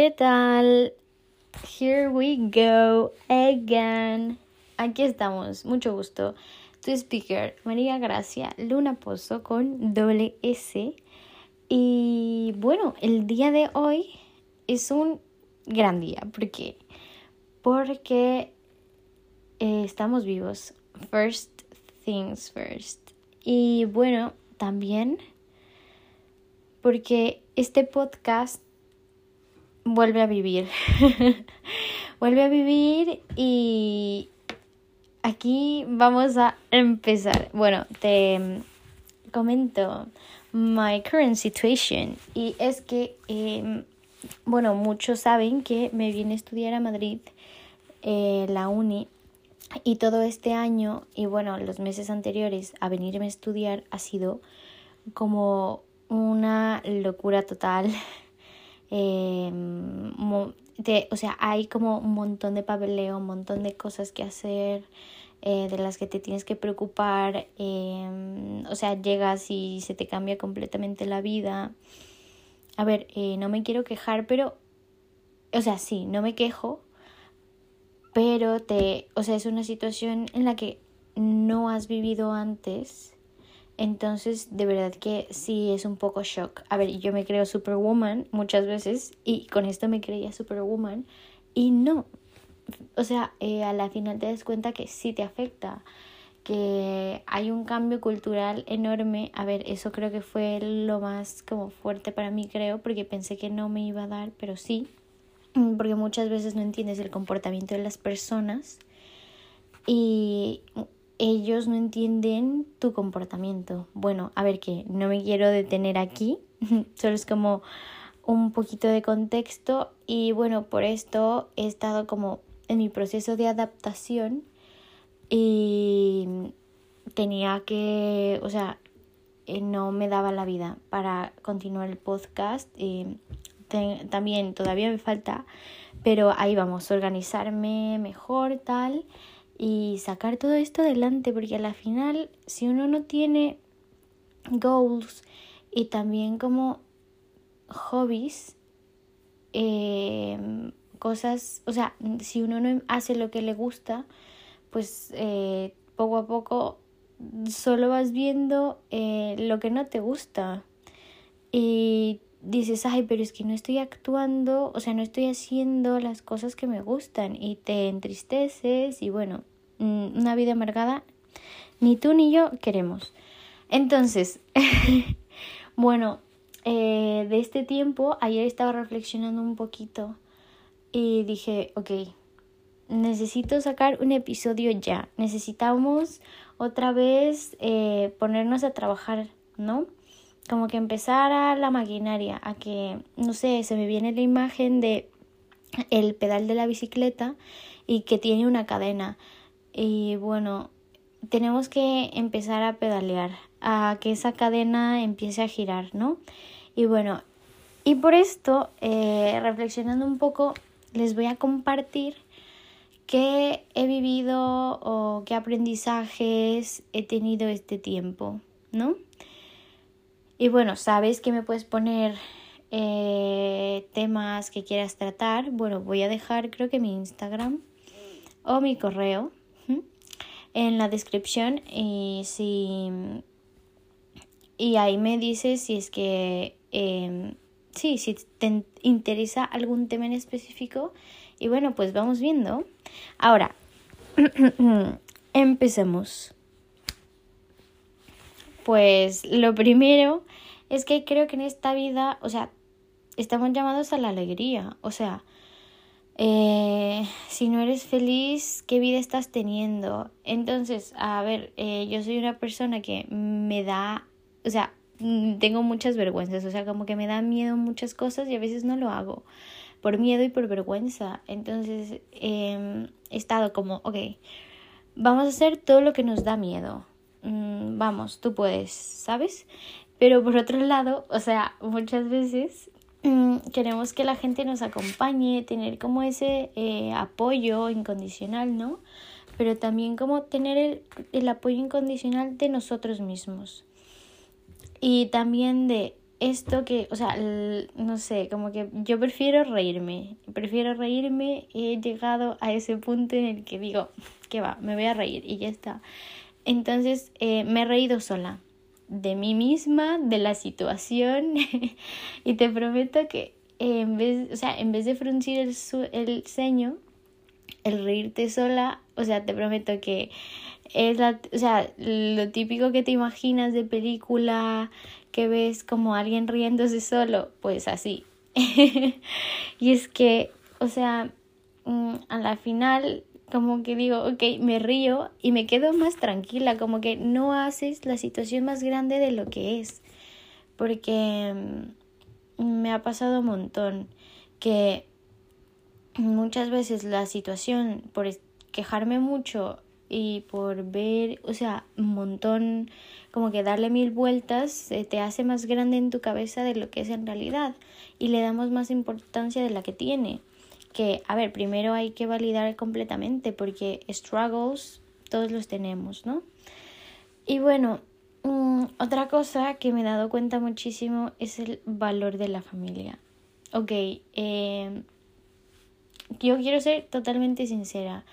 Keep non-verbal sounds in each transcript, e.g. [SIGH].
¿Qué tal? Here we go again. Aquí estamos, mucho gusto. Tu speaker, María Gracia Luna Pozo con doble S. Y bueno, el día de hoy es un gran día. ¿Por qué? Porque eh, estamos vivos. First things first. Y bueno, también porque este podcast vuelve a vivir. [LAUGHS] vuelve a vivir y aquí vamos a empezar. Bueno, te comento my current situation y es que, em, bueno, muchos saben que me vine a estudiar a Madrid, eh, la uni, y todo este año y bueno, los meses anteriores a venirme a estudiar ha sido como una locura total. [LAUGHS] Em, o sea, hay como un montón de papeleo, un montón de cosas que hacer, eh, de las que te tienes que preocupar. Em, o sea, llegas y se te cambia completamente la vida. A ver, eh, no me quiero quejar, pero, o sea, sí, no me quejo, pero te, o sea, es una situación en la que no has vivido antes entonces, de verdad que sí es un poco shock. A ver, yo me creo Superwoman muchas veces y con esto me creía Superwoman y no. O sea, eh, a la final te das cuenta que sí te afecta, que hay un cambio cultural enorme. A ver, eso creo que fue lo más como fuerte para mí, creo, porque pensé que no me iba a dar, pero sí. Porque muchas veces no entiendes el comportamiento de las personas y ellos no entienden tu comportamiento. Bueno, a ver que no me quiero detener aquí, [LAUGHS] solo es como un poquito de contexto. Y bueno, por esto he estado como en mi proceso de adaptación y tenía que, o sea, eh, no me daba la vida para continuar el podcast. También todavía me falta, pero ahí vamos, organizarme mejor, tal y sacar todo esto adelante, porque a la final, si uno no tiene goals y también como hobbies, em, cosas, o sea, si uno no hace lo que le gusta, pues eh, poco a poco solo vas viendo eh, lo que no te gusta. Y dices, ay, pero es que no estoy actuando, o sea, no estoy haciendo las cosas que me gustan y te entristeces y bueno, mm, una vida amargada ni tú ni yo queremos. Entonces, [LAUGHS] bueno, eh, de este tiempo, ayer estaba reflexionando un poquito y dije, ok, necesito sacar un episodio ya, necesitamos otra vez eh, ponernos a trabajar, ¿no? Como que empezara la maquinaria, a que, no sé, se me viene la imagen de el pedal de la bicicleta y que tiene una cadena. Y bueno, tenemos que empezar a pedalear, a que esa cadena empiece a girar, ¿no? Y bueno, y por esto, eh, reflexionando un poco, les voy a compartir qué he vivido o qué aprendizajes he tenido este tiempo, ¿no? Y bueno, sabes que me puedes poner eh, temas que quieras tratar. Bueno, voy a dejar creo que mi Instagram o mi correo en la descripción y si y ahí me dices si es que eh, sí, si te interesa algún tema en específico y bueno, pues vamos viendo. Ahora, [CLEARS THROAT] empecemos. Pues lo primero es que creo que en esta vida, o sea, estamos llamados a la alegría. O sea, eh, si no eres feliz, ¿qué vida estás teniendo? Entonces, a ver, eh, yo soy una persona que me da, o sea, tengo muchas vergüenzas, o sea, como que me da miedo muchas cosas y a veces no lo hago por miedo y por vergüenza. Entonces, em, he estado como, ok, vamos a hacer todo lo que nos da miedo. Vamos, tú puedes, ¿sabes? Pero por otro lado, o sea, muchas veces mm, queremos que la gente nos acompañe, tener como ese eh, apoyo incondicional, ¿no? Pero también como tener el, el apoyo incondicional de nosotros mismos. Y también de esto que, o sea, no sé, como que yo prefiero reírme, prefiero reírme, he llegado a ese punto en el que digo, que va, me voy a reír y ya está. Entonces eh, me he reído sola, de mí misma, de la situación [LAUGHS] y te prometo que en vez, o sea, en vez de fruncir el, el ceño, el reírte sola, o sea, te prometo que es la, o sea, lo típico que te imaginas de película, que ves como alguien riéndose solo, pues así. [LAUGHS] y es que, o sea, mm, a la final como que digo, ok, me río y me quedo más tranquila, como que no haces la situación más grande de lo que es. Porque mm, me ha pasado un montón que muchas veces la situación por quejarme mucho y por ver, o sea, un montón, como que darle mil vueltas, te hace más grande en tu cabeza de lo que es en realidad y le damos más importancia de la que tiene. Que, a ver, primero hay que validar completamente porque struggles todos los tenemos, ¿no? Y bueno, mm, otra cosa que me he dado cuenta muchísimo es el valor de la familia. Ok, eh, yo quiero ser totalmente sincera.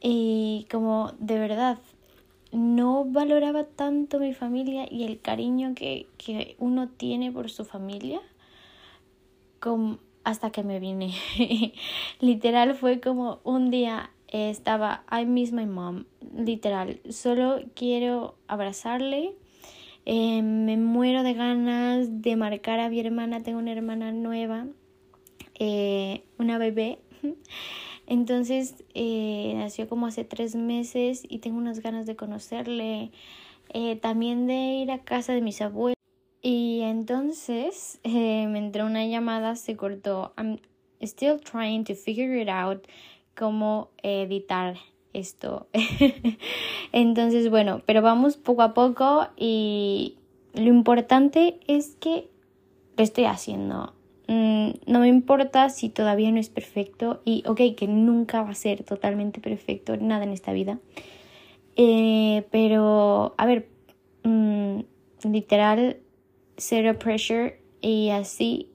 Y como de verdad no valoraba tanto mi familia y el cariño que, que uno tiene por su familia como hasta que me vine. [LAUGHS] literal fue como un día estaba, I miss my mom, literal, solo quiero abrazarle. Eh, me muero de ganas de marcar a mi hermana, tengo una hermana nueva, eh, una bebé. [LAUGHS] Entonces eh, nació como hace tres meses y tengo unas ganas de conocerle, eh, también de ir a casa de mis abuelos. Y entonces eh, me entró una llamada, se cortó. I'm still trying to figure it out cómo editar esto. [LAUGHS] entonces, bueno, pero vamos poco a poco y lo importante es que lo estoy haciendo. Mm, no me importa si todavía no es perfecto y ok, que nunca va a ser totalmente perfecto nada en esta vida. Eh, pero, a ver, mm, literal, zero pressure y así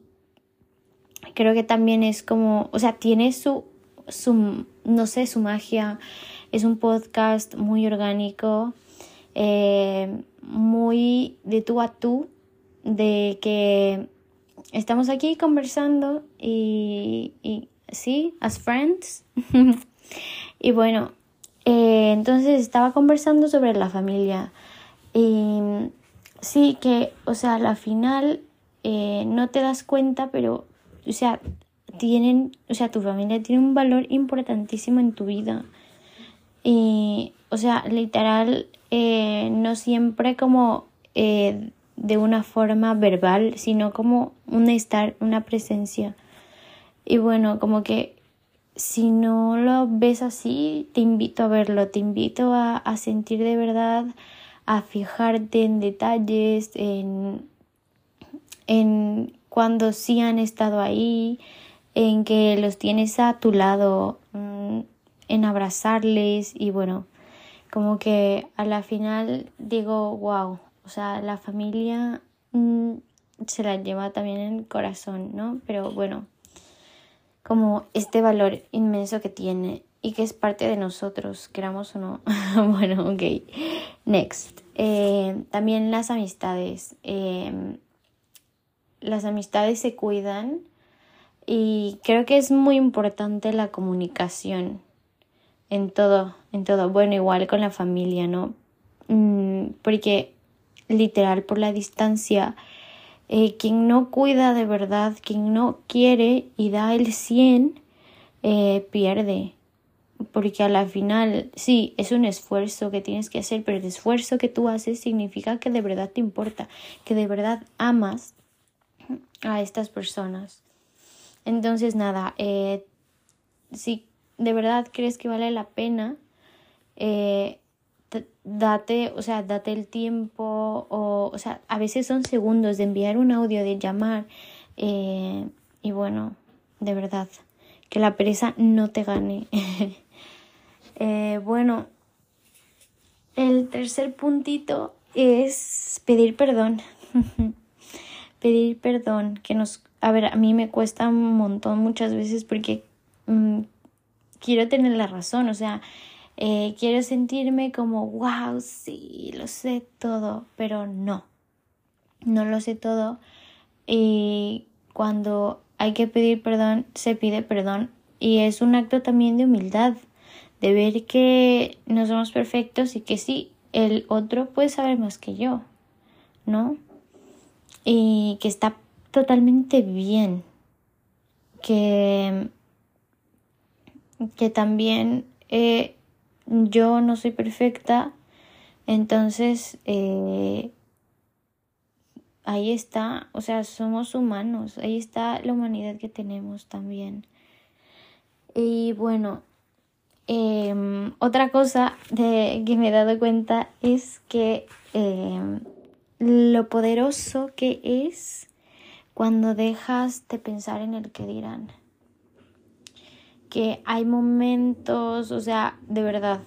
creo que también es como, o sea, tiene su, su no sé, su magia. Es un podcast muy orgánico, eh, muy de tú a tú, de que estamos aquí conversando y, y sí, as friends. [LAUGHS] y bueno, eh, entonces estaba conversando sobre la familia. Y sí, que, o sea, a la final eh, no te das cuenta, pero, o sea, tienen, o sea, tu familia tiene un valor importantísimo en tu vida. Y, o sea, literal, eh, no siempre como de una forma verbal, sino como un estar, una presencia. Y bueno, como que si no lo ves así, te invito a verlo, te invito a, a sentir de verdad, a fijarte en detalles, en, en cuando sí han estado ahí, en que los tienes a tu lado, mm, en abrazarles y bueno, como que a la final digo, wow, o sea, la familia mm, se la lleva también en el corazón, ¿no? Pero bueno, como este valor inmenso que tiene y que es parte de nosotros, queramos o no. [LAUGHS] bueno, ok. Next. Eh, también las amistades. Em, las amistades se cuidan y creo que es muy importante la comunicación en todo, en todo. Bueno, igual con la familia, ¿no? Mm, porque literal por la distancia. Eh, quien no cuida de verdad, quien no quiere y da el 100, eh, pierde. Porque a la final, sí, es un esfuerzo que tienes que hacer, pero el esfuerzo que tú haces significa que de verdad te importa, que de verdad amas a estas personas. Entonces, nada, eh, si de verdad crees que vale la pena, eh, date, o sea, date el tiempo, o, o sea, a veces son segundos de enviar un audio, de llamar, eh, y bueno, de verdad, que la pereza no te gane. [LAUGHS] eh, bueno, el tercer puntito es pedir perdón. [LAUGHS] pedir perdón, que nos, a ver, a mí me cuesta un montón muchas veces porque mm, quiero tener la razón, o sea, eh, quiero sentirme como, wow, sí, lo sé todo, pero no, no lo sé todo. Y cuando hay que pedir perdón, se pide perdón. Y es un acto también de humildad, de ver que no somos perfectos y que sí, el otro puede saber más que yo, ¿no? Y que está totalmente bien. Que, que también eh, yo no soy perfecta, entonces eh, ahí está, o sea, somos humanos, ahí está la humanidad que tenemos también. Y bueno, em, otra cosa que me he dado cuenta es que em, lo poderoso que es cuando dejas de pensar en el que dirán que hay momentos, o sea, de verdad,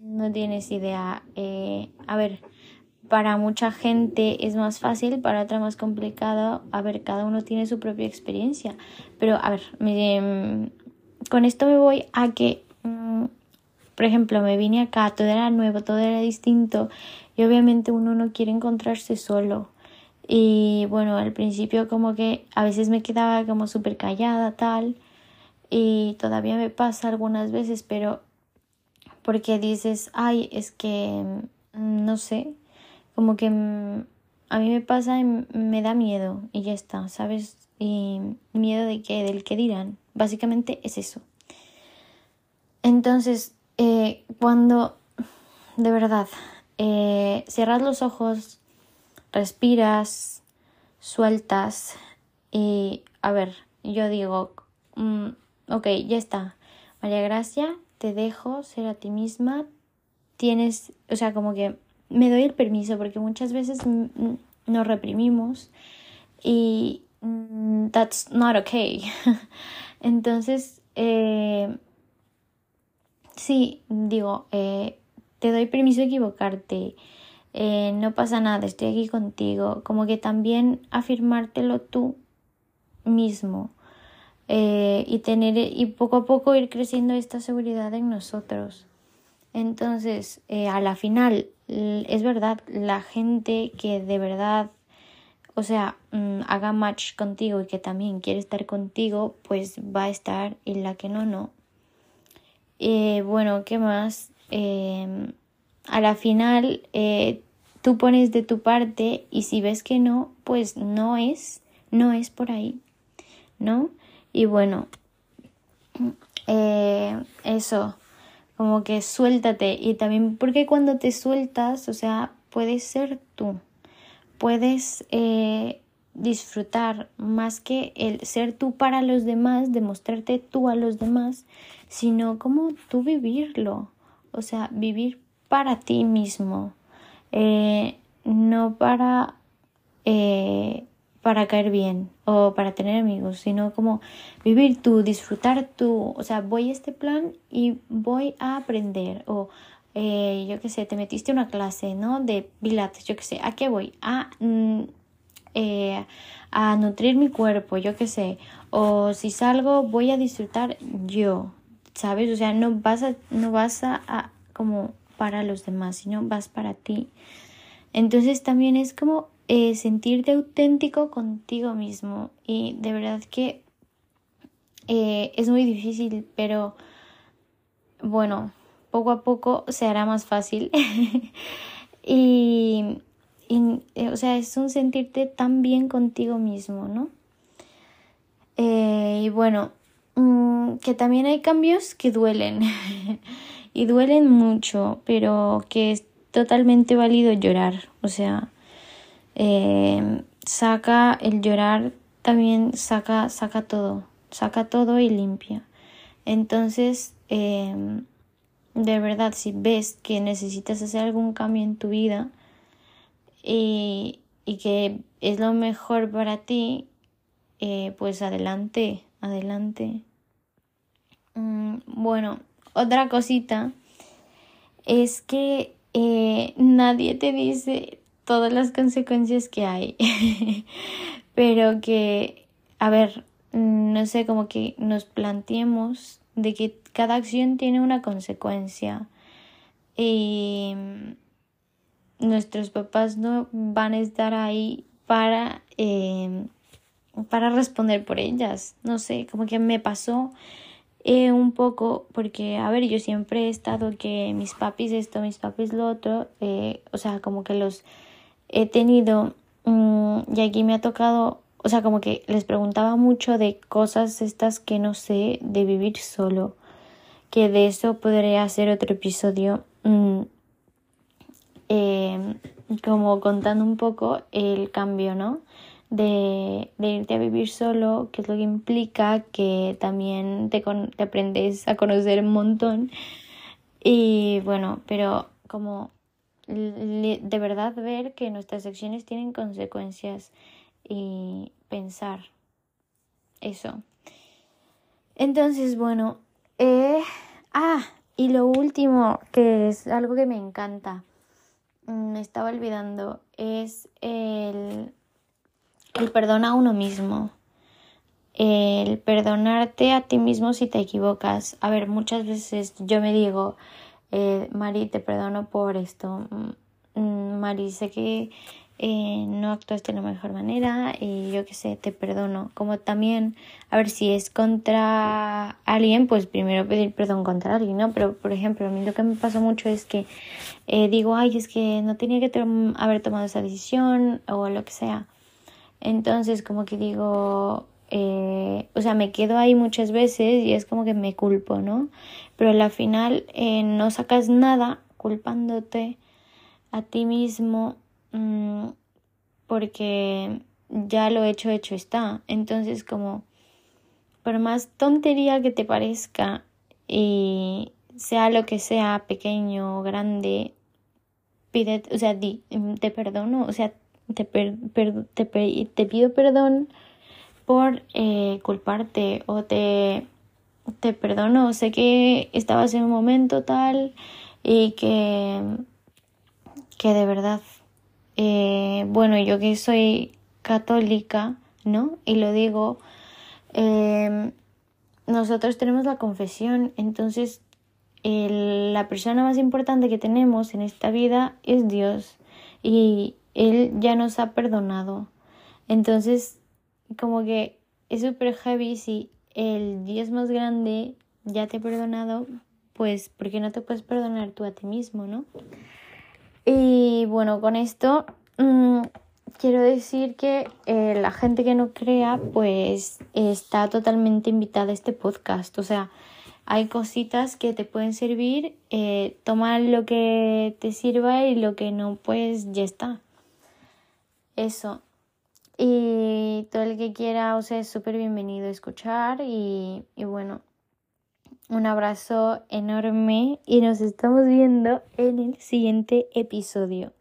no tienes idea. Eh, a ver, para mucha gente es más fácil, para otra más complicado. A ver, cada uno tiene su propia experiencia. Pero, a ver, me, con esto me voy a que, por ejemplo, me vine acá, todo era nuevo, todo era distinto. Y obviamente uno no quiere encontrarse solo. Y bueno, al principio como que a veces me quedaba como súper callada, tal y todavía me pasa algunas veces, pero porque dices, ay, es que mm, no sé, como que mm, a mí me pasa y me da miedo y ya está, ¿sabes? Y miedo de que, del que dirán, básicamente es eso. Entonces, eh, cuando de verdad eh, cierras los ojos, respiras, sueltas y, a ver, yo digo, mm, ok, ya está. María Gracia, te dejo ser a ti misma. Tienes, o sea, como que me doy el permiso porque muchas veces nos reprimimos y mm, that's not okay. [LAUGHS] Entonces, eh, sí, digo, eh, te doy permiso de equivocarte. Eh, no pasa nada, estoy aquí contigo. Como que también afirmártelo tú mismo. Eh, y tener y poco a poco ir creciendo esta seguridad en nosotros. Entonces, a la final, es verdad, la gente que de verdad, o sea, mm, haga match contigo y que también quiere estar contigo, pues va a estar y la que no, no. Eh, bueno, ¿qué más? Em, a la final, tú pones de tu parte y si ves que no, pues no es, no es por ahí, ¿no? Y bueno, eh, eso, como que suéltate. Y también porque cuando te sueltas, o sea, puedes ser tú. Puedes eh, disfrutar más que el ser tú para los demás, demostrarte tú a los demás, sino como tú vivirlo. O sea, vivir para ti mismo. Eh, no para para caer bien o para tener amigos, sino como vivir tú, disfrutar tú. O sea, voy a este plan y voy a aprender. O eh, yo qué sé, te metiste una clase, ¿no? De pilates, yo qué sé. ¿A qué voy? A, mm, eh, a nutrir mi cuerpo, yo qué sé. O si salgo, voy a disfrutar yo, ¿sabes? O sea, no vas a, no vas a, como para los demás, sino vas para ti. Entonces también es como eh, sentirte auténtico contigo mismo. Y de verdad que eh, es muy difícil, pero bueno, poco a poco se hará más fácil. [LAUGHS] y, eh, o sea, es un sentirte tan bien contigo mismo, ¿no? y bueno, mm, que también hay cambios que duelen. [LAUGHS] y duelen mucho, pero que es totalmente válido llorar. O sea, eh, saca el llorar, también saca, saca todo, saca todo y limpia. Entonces, em, de verdad, si ves que necesitas hacer algún cambio en tu vida y, y que es lo mejor para ti, eh, pues adelante, adelante. Mm, bueno, otra cosita es que eh, nadie te dice todas las consecuencias que hay. [LAUGHS] Pero que, a ver, no sé, como que nos planteemos de que cada acción tiene una consecuencia. Nuestros papás no van a estar ahí para, eh, para responder por ellas. No sé, como que me pasó eh, un poco porque, a ver, yo siempre he estado que mis papis esto, mis papis lo otro, eh, o sea, como que los he tenido mm, y aquí me ha tocado, o sea, como que les preguntaba mucho de cosas estas que no sé, de vivir solo, que de eso podría hacer otro episodio. Mm, eh, como contando un poco el cambio, ¿no? De, irte a vivir solo, que es lo que implica que también te, te aprendes a conocer un montón. Y bueno, pero como de verdad ver que nuestras acciones tienen consecuencias y pensar eso. Entonces, bueno, eh, ah, y lo último, que es algo que me encanta, me estaba olvidando, es el, el perdón a uno mismo. El perdonarte a ti mismo si te equivocas. A ver, muchas veces yo me digo, eh, Mari, te perdono por esto. Mm, mm, Mari, sé que eh, no actuaste de la mejor manera y yo qué sé, te perdono. Como también, a ver, si es contra alguien, pues primero pedir perdón contra alguien, ¿no? Pero, por ejemplo, a mí lo que me pasa mucho es que eh, digo, ay, es que no tenía que haber tomado esa decisión o lo que sea. Entonces, como que digo, eh, o sea, me quedo ahí muchas veces y es como que me culpo, ¿no? Pero al final no sacas nada culpándote a ti mismo Mm, porque ya lo hecho, hecho está. Entonces, como, por más tontería que te parezca y sea lo que sea, pequeño o grande, pide, o sea, di, te perdono, o sea, te, te, pido perdón por eh, culparte o te, te perdono, sé que estabas en un momento tal y que, que de verdad eh, bueno, yo que soy católica, ¿no? Y lo digo, em, nosotros tenemos la confesión, entonces la persona más importante que tenemos en esta vida es Dios y Él ya nos ha perdonado. Entonces, como que es súper heavy si el Dios más grande ya te ha perdonado, pues, ¿por qué no te puedes perdonar tú a ti mismo, no? Y bueno, con esto mm, quiero decir que eh, la gente que no crea, pues está totalmente invitada a este podcast. O sea, hay cositas que te pueden servir, eh, toma lo que te sirva y lo que no, pues ya está. Eso. Y todo el que quiera, o sea, es súper bienvenido a escuchar y, y bueno, un abrazo enorme y nos estamos viendo en el siguiente episodio.